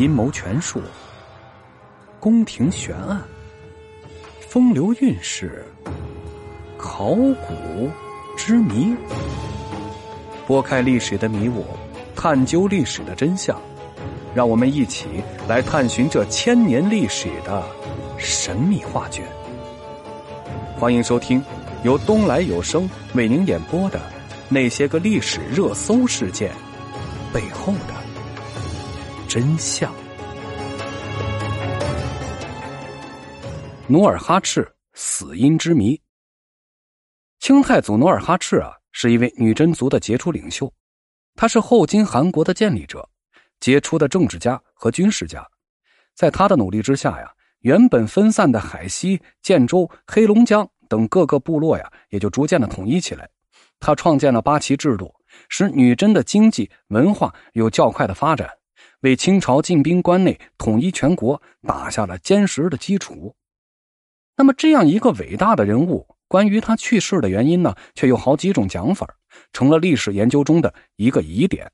阴谋权术、宫廷悬案、风流韵事、考古之谜，拨开历史的迷雾，探究历史的真相，让我们一起来探寻这千年历史的神秘画卷。欢迎收听由东来有声为您演播的《那些个历史热搜事件背后的真相》。努尔哈赤死因之谜。清太祖努尔哈赤啊，是一位女真族的杰出领袖，他是后金汗国的建立者，杰出的政治家和军事家。在他的努力之下呀。原本分散的海西、建州、黑龙江等各个部落呀，也就逐渐的统一起来。他创建了八旗制度，使女真的经济文化有较快的发展，为清朝进兵关内、统一全国打下了坚实的基础。那么，这样一个伟大的人物，关于他去世的原因呢，却有好几种讲法，成了历史研究中的一个疑点。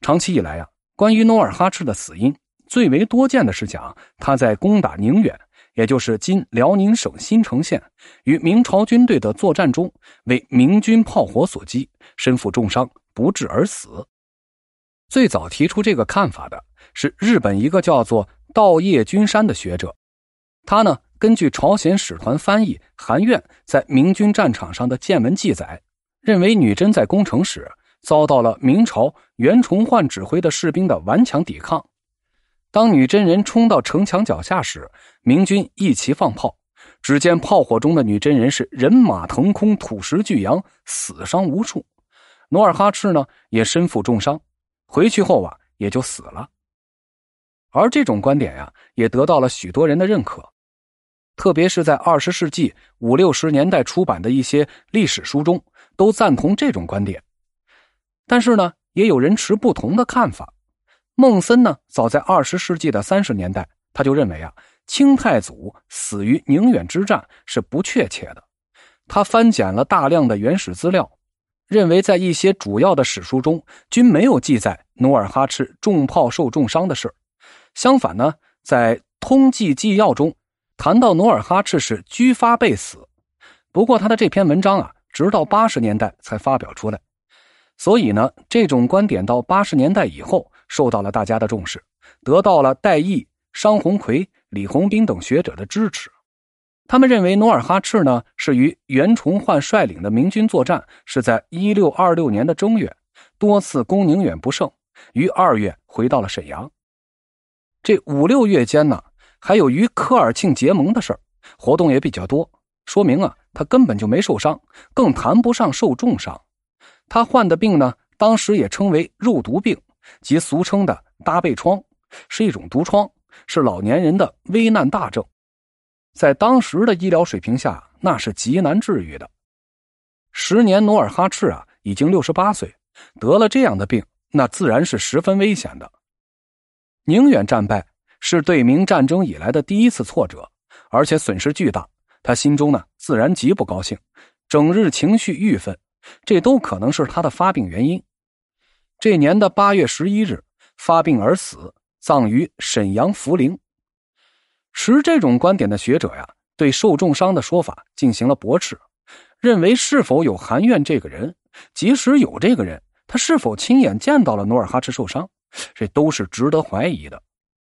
长期以来啊，关于努尔哈赤的死因。最为多见的是讲他在攻打宁远，也就是今辽宁省新城县，与明朝军队的作战中，为明军炮火所击，身负重伤，不治而死。最早提出这个看法的是日本一个叫做稻叶君山的学者，他呢根据朝鲜使团翻译韩苑在明军战场上的见闻记载，认为女真在攻城时遭到了明朝袁崇焕指挥的士兵的顽强抵抗。当女真人冲到城墙脚下时，明军一齐放炮。只见炮火中的女真人是人马腾空，土石俱扬，死伤无数。努尔哈赤呢，也身负重伤，回去后啊，也就死了。而这种观点呀，也得到了许多人的认可，特别是在二十世纪五六十年代出版的一些历史书中，都赞同这种观点。但是呢，也有人持不同的看法。孟森呢，早在二十世纪的三十年代，他就认为啊，清太祖死于宁远之战是不确切的。他翻检了大量的原始资料，认为在一些主要的史书中均没有记载努尔哈赤中炮受重伤的事。相反呢，在通记纪要中谈到努尔哈赤是居发被死。不过他的这篇文章啊，直到八十年代才发表出来，所以呢，这种观点到八十年代以后。受到了大家的重视，得到了戴毅、商鸿奎、李鸿斌等学者的支持。他们认为努尔哈赤呢是与袁崇焕率领的明军作战，是在一六二六年的正月，多次攻宁远不胜，于二月回到了沈阳。这五六月间呢，还有与科尔沁结盟的事儿活动也比较多，说明啊他根本就没受伤，更谈不上受重伤。他患的病呢，当时也称为肉毒病。即俗称的搭背疮，是一种毒疮，是老年人的危难大症，在当时的医疗水平下，那是极难治愈的。时年努尔哈赤啊，已经六十八岁，得了这样的病，那自然是十分危险的。宁远战败是对明战争以来的第一次挫折，而且损失巨大，他心中呢自然极不高兴，整日情绪郁愤，这都可能是他的发病原因。这年的八月十一日发病而死，葬于沈阳福陵。持这种观点的学者呀，对受重伤的说法进行了驳斥，认为是否有韩苑这个人，即使有这个人，他是否亲眼见到了努尔哈赤受伤，这都是值得怀疑的。